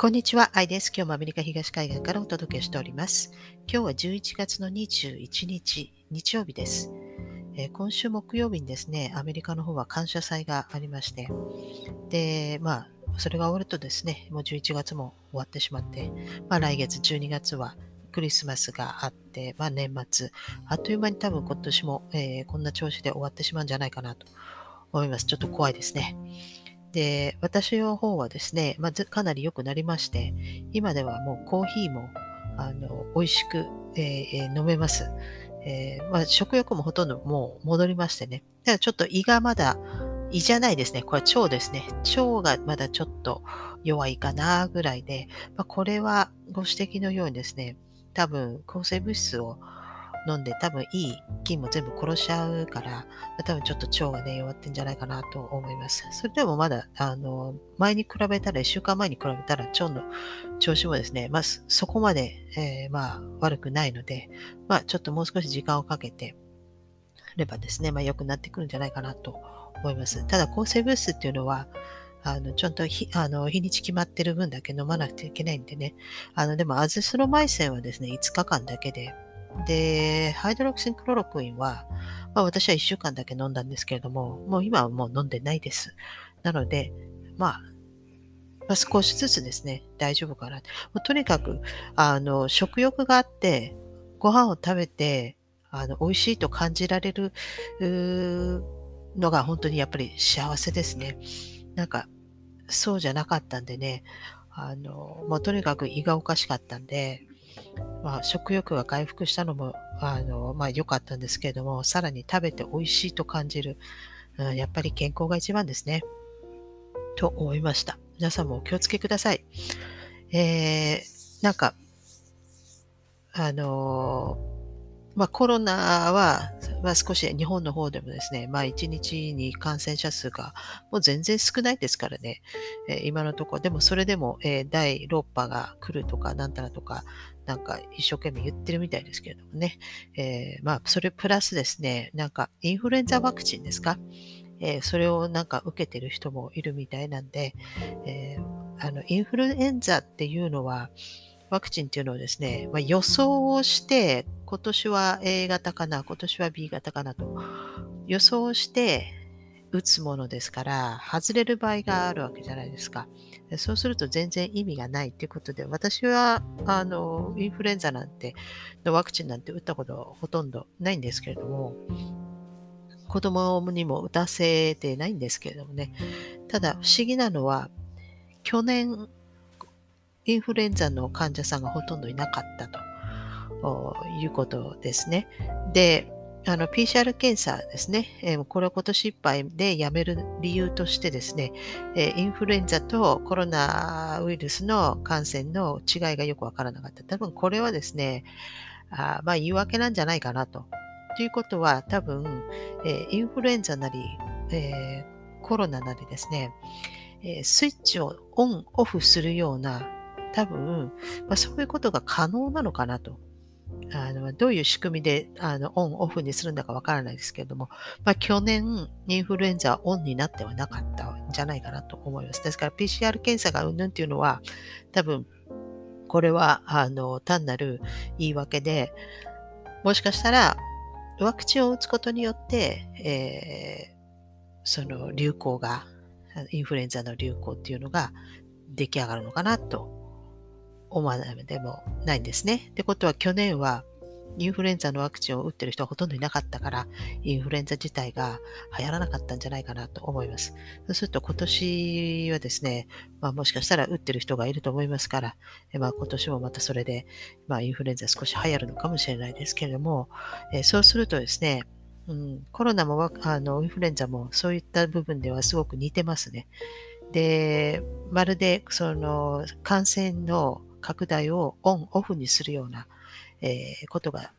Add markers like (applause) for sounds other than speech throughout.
こんにちは、アイです。今日もアメリカ東海岸からお届けしております。今日は11月の21日、日曜日です。え、今週木曜日にですね、アメリカの方は感謝祭がありまして、で、まあ、それが終わるとですね、もう11月も終わってしまって、まあ来月12月はクリスマスがあって、まあ年末、あっという間に多分今年も、えー、こんな調子で終わってしまうんじゃないかなと思います。ちょっと怖いですね。で、私の方はですね、まあ、かなり良くなりまして、今ではもうコーヒーもあの美味しく、えー、飲めます。えー、まあ、食欲もほとんどもう戻りましてね。ただちょっと胃がまだ、胃じゃないですね。これ腸ですね。腸がまだちょっと弱いかなぐらいで、まあ、これはご指摘のようにですね、多分抗生物質を飲んで多分いい菌も全部殺しちゃうから、多分ちょっと腸がね、弱ってんじゃないかなと思います。それでもまだ、あの、前に比べたら、1週間前に比べたら腸の調子もですね、まあ、そこまで、えー、まあ、悪くないので、まあ、ちょっともう少し時間をかけてればですね、まあ、良くなってくるんじゃないかなと思います。ただ、抗生物質っていうのは、あの、ちゃんと日、あの、日にち決まってる分だけ飲まなくてはいけないんでね。あの、でも、アズスロマイセンはですね、5日間だけで、で、ハイドロキシンクロロクインは、まあ、私は1週間だけ飲んだんですけれども、もう今はもう飲んでないです。なので、まあ、まあ、少しずつですね、大丈夫かな。とにかく、あの、食欲があって、ご飯を食べて、あの、美味しいと感じられるのが本当にやっぱり幸せですね。なんか、そうじゃなかったんでね、あの、まあ、とにかく胃がおかしかったんで、まあ、食欲が回復したのも、あの、まあ、良かったんですけれども、さらに食べて美味しいと感じる、うん、やっぱり健康が一番ですね。と思いました。皆さんもお気をつけください。えー、なんか、あのまあ、コロナは、まあ、少し日本の方でもですね、まあ、1日に感染者数がもう全然少ないですからね、えー、今のところ、でもそれでも、えー、第6波が来るとか、なんたらとか、なんか一生懸命言ってるみたいですけれどもね。えー、まあ、それプラスですね、なんかインフルエンザワクチンですか？えー、それをなんか受けてる人もいるみたいなんで、えー、あの、インフルエンザっていうのは、ワクチンっていうのをですね、まあ、予想をして、今年は A 型かな、今年は B 型かなと予想して、打つものですから、外れる場合があるわけじゃないですか。そうすると全然意味がないということで、私は、あの、インフルエンザなんて、のワクチンなんて打ったことはほとんどないんですけれども、子供にも打たせてないんですけれどもね。ただ、不思議なのは、去年、インフルエンザの患者さんがほとんどいなかったということですね。で、あの、PCR 検査ですね。えー、これを今年いっぱいでやめる理由としてですね、えー、インフルエンザとコロナウイルスの感染の違いがよくわからなかった。多分これはですね、あまあ言い訳なんじゃないかなと。ということは多分、えー、インフルエンザなり、えコロナなりですね、えスイッチをオン、オフするような多分、まあ、そういうことが可能なのかなとあのどういう仕組みであのオン、オフにするんだかわからないですけれども、まあ、去年、インフルエンザはオンになってはなかったんじゃないかなと思います。ですから PCR 検査がうんぬんっていうのは、多分、これはあの単なる言い訳で、もしかしたらワクチンを打つことによって、えー、その流行が、インフルエンザの流行っていうのが出来上がるのかなと思わないでもないんですね。ってことは去年はインフルエンザのワクチンを打ってる人はほとんどいなかったから、インフルエンザ自体が流行らなかったんじゃないかなと思います。そうすると今年はですね、まあ、もしかしたら打ってる人がいると思いますから、まあ、今年もまたそれで、まあ、インフルエンザ少し流行るのかもしれないですけれども、え、そうするとですね、うん、コロナもあのインフルエンザもそういった部分ではすごく似てますね。で、まるでその感染の拡大をオン、オフにするような、えー、ことが、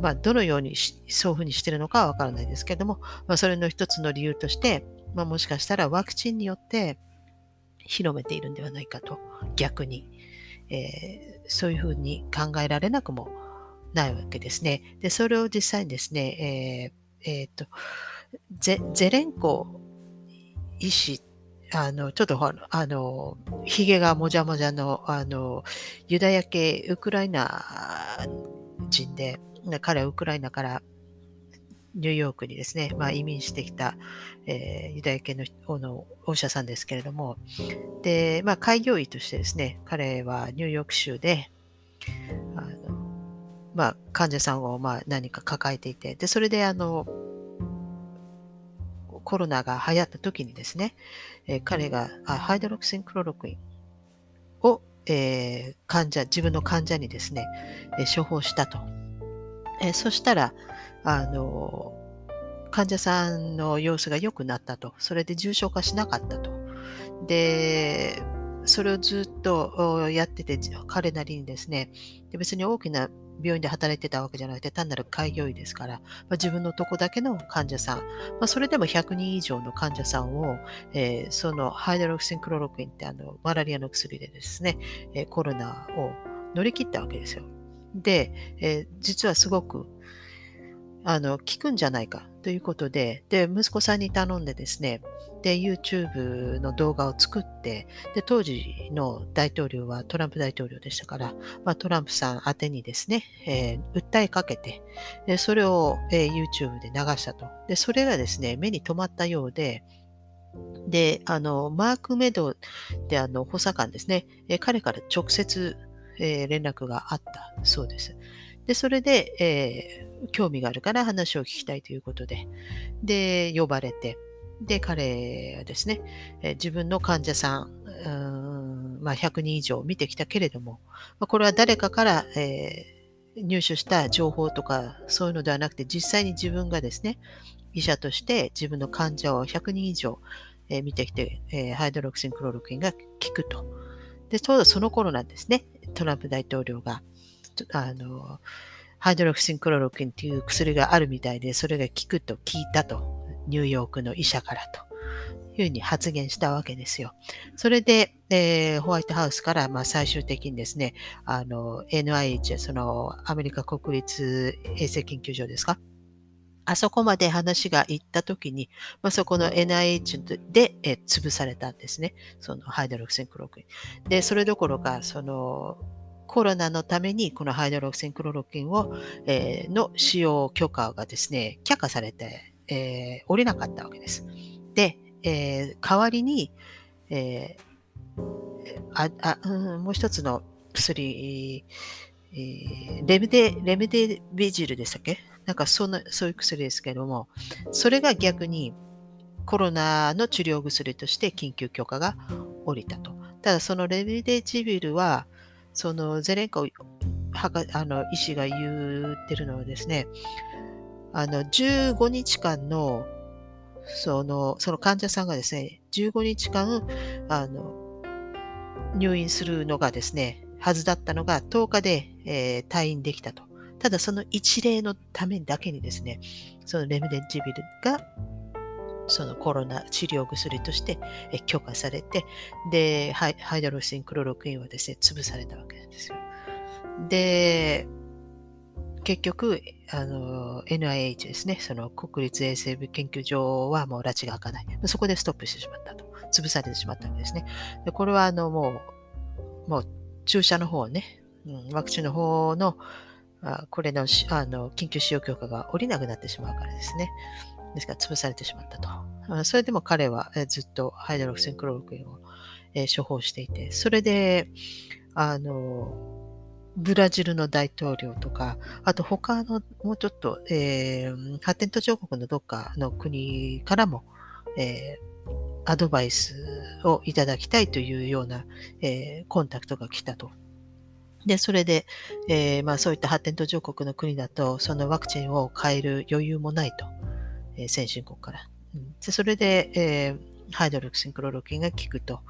まあ、どのようにそういうふうにしているのかはわからないですけれども、まあ、それの一つの理由として、まあ、もしかしたらワクチンによって広めているんではないかと、逆に、えー、そういうふうに考えられなくもないわけですね。で、それを実際にですね、えー、えー、とゼ、ゼレンコ医師あの、ちょっと、あの、髭がもじゃもじゃの、あの、ユダヤ系ウクライナ人で、彼はウクライナからニューヨークにですね、まあ、移民してきた、えー、ユダヤ系ののお医者さんですけれども、で、まあ、開業医としてですね、彼はニューヨーク州で、あのまあ、患者さんをまあ何か抱えていて、で、それであの、コロナが流行った時にですね、えー、彼がハイドロクシンクロロクインを、えー、患者、自分の患者にですね、えー、処方したと。えそしたら、あの、患者さんの様子が良くなったと。それで重症化しなかったと。で、それをずっとやってて、彼なりにですね、で別に大きな病院で働いてたわけじゃなくて、単なる開業医ですから、まあ、自分のとこだけの患者さん、まあ、それでも100人以上の患者さんを、えー、そのハイドロクシンクロロクインってあのマラリアの薬でですね、え、コロナを乗り切ったわけですよ。で、えー、実はすごくあの効くんじゃないかということで、で、息子さんに頼んでですね、で、YouTube の動画を作って、で、当時の大統領はトランプ大統領でしたから、まあ、トランプさん宛てにですね、えー、訴えかけて、でそれを、えー、YouTube で流したと。で、それがですね、目に留まったようで、で、あの、マーク・メドであの補佐官ですね、えー、彼から直接、えー、連絡があったそうです。で、それで、えー、興味があるから話を聞きたいということで、で、呼ばれて、で、彼はですね、え自分の患者さん、うんまあ、100人以上見てきたけれども、ま、これは誰かから、えー、入手した情報とかそういうのではなくて、実際に自分がですね、医者として自分の患者を100人以上、えー、見てきて、えー、ハイドロクシンクロロクインが効くと。で、ちょうどその頃なんですね、トランプ大統領が、あの、ハイドロクシンクロロクインっていう薬があるみたいで、それが効くと聞いたと。ニューヨークの医者からというふうに発言したわけですよ。それで、えー、ホワイトハウスから、まあ、最終的にですね、あの、NIH、そのアメリカ国立衛生研究所ですか？あそこまで話が行ったときに、まあ、そこの NIH で、え潰されたんですね。そのハイドロクセンクロロクイン。で、それどころか、その、コロナのためにこのハイドロクセンクロロクインを、えー、の使用許可がですね、却下されてえー、降りなかったわけです。で、えー、代わりに、えー、ああうん、もう一つの薬、えー、レムデ、レムデビジルでしたっけ？なんかそんな、そういう薬ですけども、それが逆にコロナの治療薬として緊急許可が下りたと。ただそのレムデジビルは、そのゼレンコあの医師が言ってるのはですね、あの、15日間の、その、その患者さんがですね、15日間、あの、入院するのがですね、はずだったのが10日で、えー、退院できたと。ただその一例のためだけにですね、そのレムデンジビルが、そのコロナ治療薬として許可されて、で、ハイドロシンクロロクインはですね、潰されたわけなんですよ。で、結局、あの、NIH ですね、その国立衛生部研究所はもう拉致が開かない。そこでストップしてしまったと。潰されてしまったわけですね。でこれは、あの、もう、もう注射の方ね、うん、ワクチンの方の、あこれのあの緊急使用許可が下りなくなってしまうからですね。ですから潰されてしまったと。それでも彼はずっとハイドロクセンクロロクインを、処方していて、それで、あの、ブラジルの大統領とか、あと他のもうちょっと、えー、発展途上国のどっかの国からも、えー、アドバイスをいただきたいというような、えー、コンタクトが来たと。で、それで、えー、まあそういった発展途上国の国だと、そのワクチンを変える余裕もないと、えー、先進国から。うんでそれで、えー、ハイドロキシンクロロキンが効くと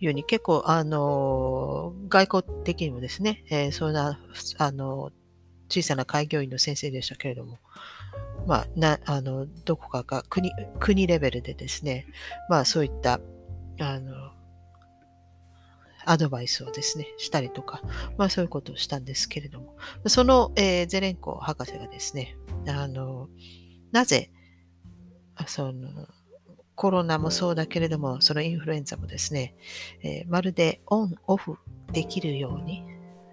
いうに結構、あの、外交的にもですね、えー、そんな、あの、小さな開業医の先生でしたけれども、まあ、な、あの、どこかか国、国レベルでですね、まあそういった、あの、アドバイスをですね、したりとか、まあそういうことをしたんですけれども、その、えー、ゼレンコ博士がですね、あの、なぜ、その、コロナもそうだけれども、そのインフルエンザもですね、えー、まるでオン、オフできるように、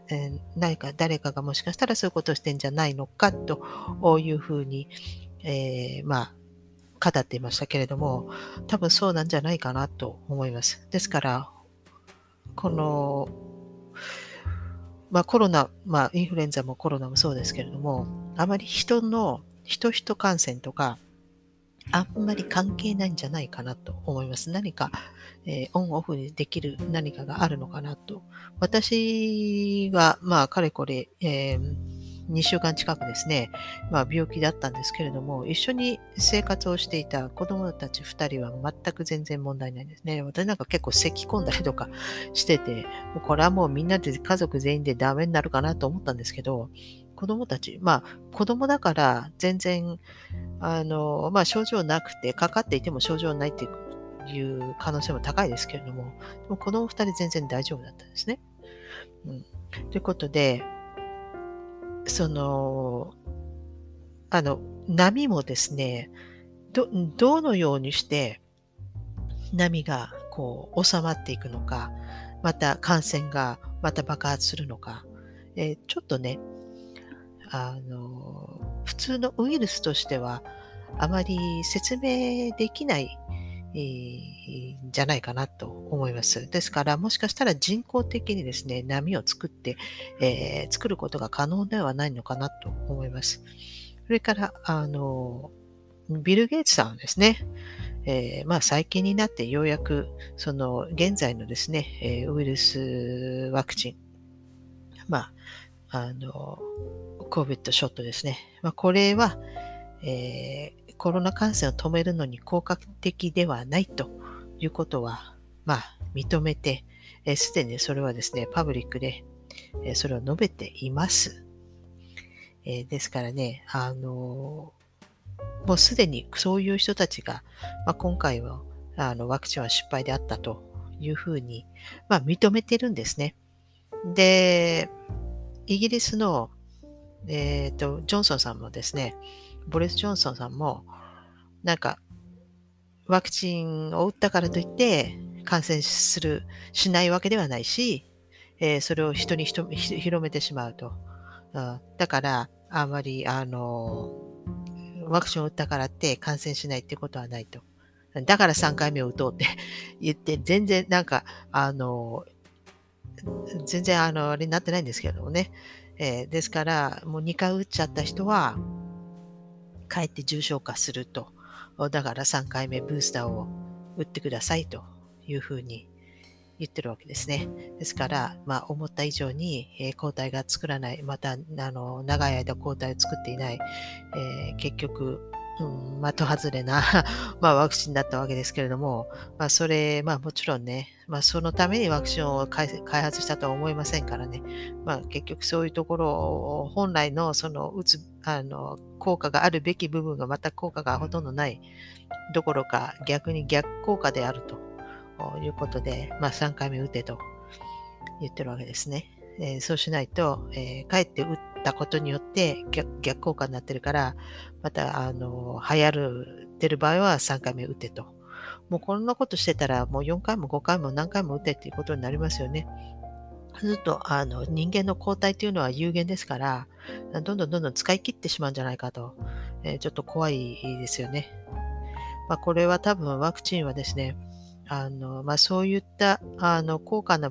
えー、何か誰かがもしかしたらそういうことをしてんじゃないのかというふうに、えー、まあ、語っていましたけれども、多分そうなんじゃないかなと思います。ですから、この、まあコロナ、まあインフルエンザもコロナもそうですけれども、あまり人の、人人感染とか、あんまり関係ないんじゃないかなと思います。何か、えー、オンオフにできる何かがあるのかなと。私が、まあ、かれこれ、えー、2週間近くですね、まあ、病気だったんですけれども、一緒に生活をしていた子供たち2人は全く全然問題ないですね。私なんか結構咳き込んだりとかしてて、これはもうみんなで家族全員でダメになるかなと思ったんですけど、子供たち、まあ子供だから全然、あの、まあ症状なくて、かかっていても症状ないっていう可能性も高いですけれども、でも子供二人全然大丈夫だったんですね。うん。ということで、その、あの、波もですね、ど、どのようにして波がこう収まっていくのか、また感染がまた爆発するのか、えー、ちょっとね、あの、普通のウイルスとしては、あまり説明できない、えー、じゃないかなと思います。ですから、もしかしたら人工的にですね、波を作って、えー、作ることが可能ではないのかなと思います。それから、あの、ビル・ゲイツさんはですね、えー、まあ最近になってようやく、その現在のですね、え、ウイルスワクチン、まあ、あの、COVID ショットですね。まあ、これは、えー、コロナ感染を止めるのに効果的ではないということは、まあ、認めて、す、で、にそれはですね、パブリックで、え、それを述べています。えー、ですからね、あのー、もうすでにそういう人たちが、まあ、今回はあのワクチンは失敗であったというふうに、まあ、認めてるんですね。で、イギリスのえっ、ー、と、ジョンソンさんもですね、ボリス・ジョンソンさんも、なんか、ワクチンを打ったからといって感染する、しないわけではないし、えー、それを人に広めてしまうと。うん、だから、あまり、あの、ワクチンを打ったからって感染しないってことはないと。だから3回目を打とうって (laughs) 言って、全然なんか、あの、全然あの、あれになってないんですけどもね。えー、ですから、もう2回打っちゃった人は、かえって重症化すると。だから3回目ブースターを打ってくださいというふうに言ってるわけですね。ですから、まあ、思った以上に、えー、抗体が作らない、また、あの、長い間抗体を作っていない、えー、結局、うん、的外れな (laughs) まあ、ワクチンだったわけですけれども、まあ、それ、まあ、もちろんね、まあ、そのためにワクチンを開発したとは思いませんからね、まあ、結局そういうところを、本来の、その、打つ、あの、効果があるべき部分がまた効果がほとんどないどころか、逆に逆効果であるということで、まあ、3回目打てと言ってるわけですね。えー、そうしないと、えー、かえって打ったことによって逆効果になってるから、また、あの、流行る、てる場合は3回目打てと。もうこんなことしてたら、もう4回も5回も何回も打てっていうことになりますよね。ずっと、あの、人間の抗体っていうのは有限ですから、どんどんどんどん使い切ってしまうんじゃないかと、えー、ちょっと怖いですよね。まあ、これは多分ワクチンはですね、あの、まあ、そういった、あの、高価な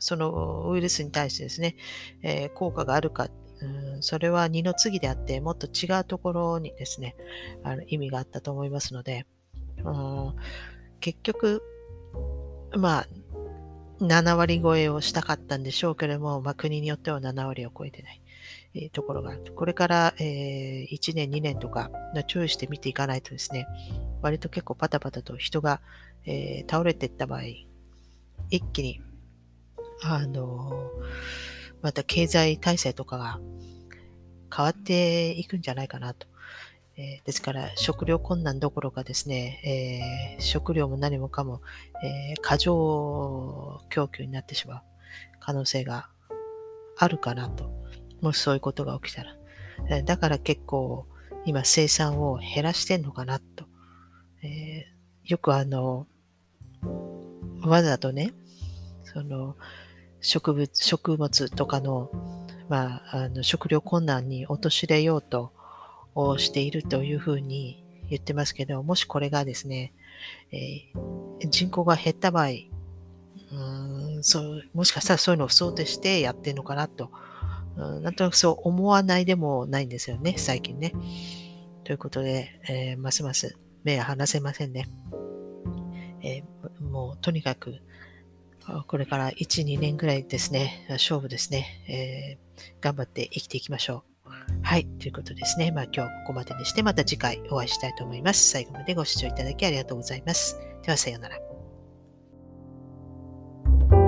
そのウイルスに対してですね、えー、効果があるか、うん、それは二の次であって、もっと違うところにですね、あの意味があったと思いますので、うん、結局、まあ、7割超えをしたかったんでしょうけれども、まあ、国によっては7割を超えてない、えー、ところがある。これから、えー、1年、2年とか注意して見ていかないとですね、割と結構パタパタと人が、えー、倒れていった場合、一気にあの、また経済体制とかが変わっていくんじゃないかなと。えー、ですから、食料困難どころかですね、えー、食料も何もかも、えー、過剰供給になってしまう可能性があるかなと。もしそういうことが起きたら。だから結構、今生産を減らしてんのかなと。えよくあの、わざとね、その、植物、食物とかの、まあ、あの食料困難に陥れようとしているというふうに言ってますけど、もしこれがですね、えー、人口が減った場合、うんそうもしかしたらそういうのを想定してやってるのかなと、うん、なんとなくそう思わないでもないんですよね、最近ね。ということで、えー、ますます目が離せませんね。えー、もうとにかく、これから1、2年ぐらいですね、勝負ですね、えー、頑張って生きていきましょう。はい、ということですね。まあ今日はここまでにして、また次回お会いしたいと思います。最後までご視聴いただきありがとうございます。ではさようなら。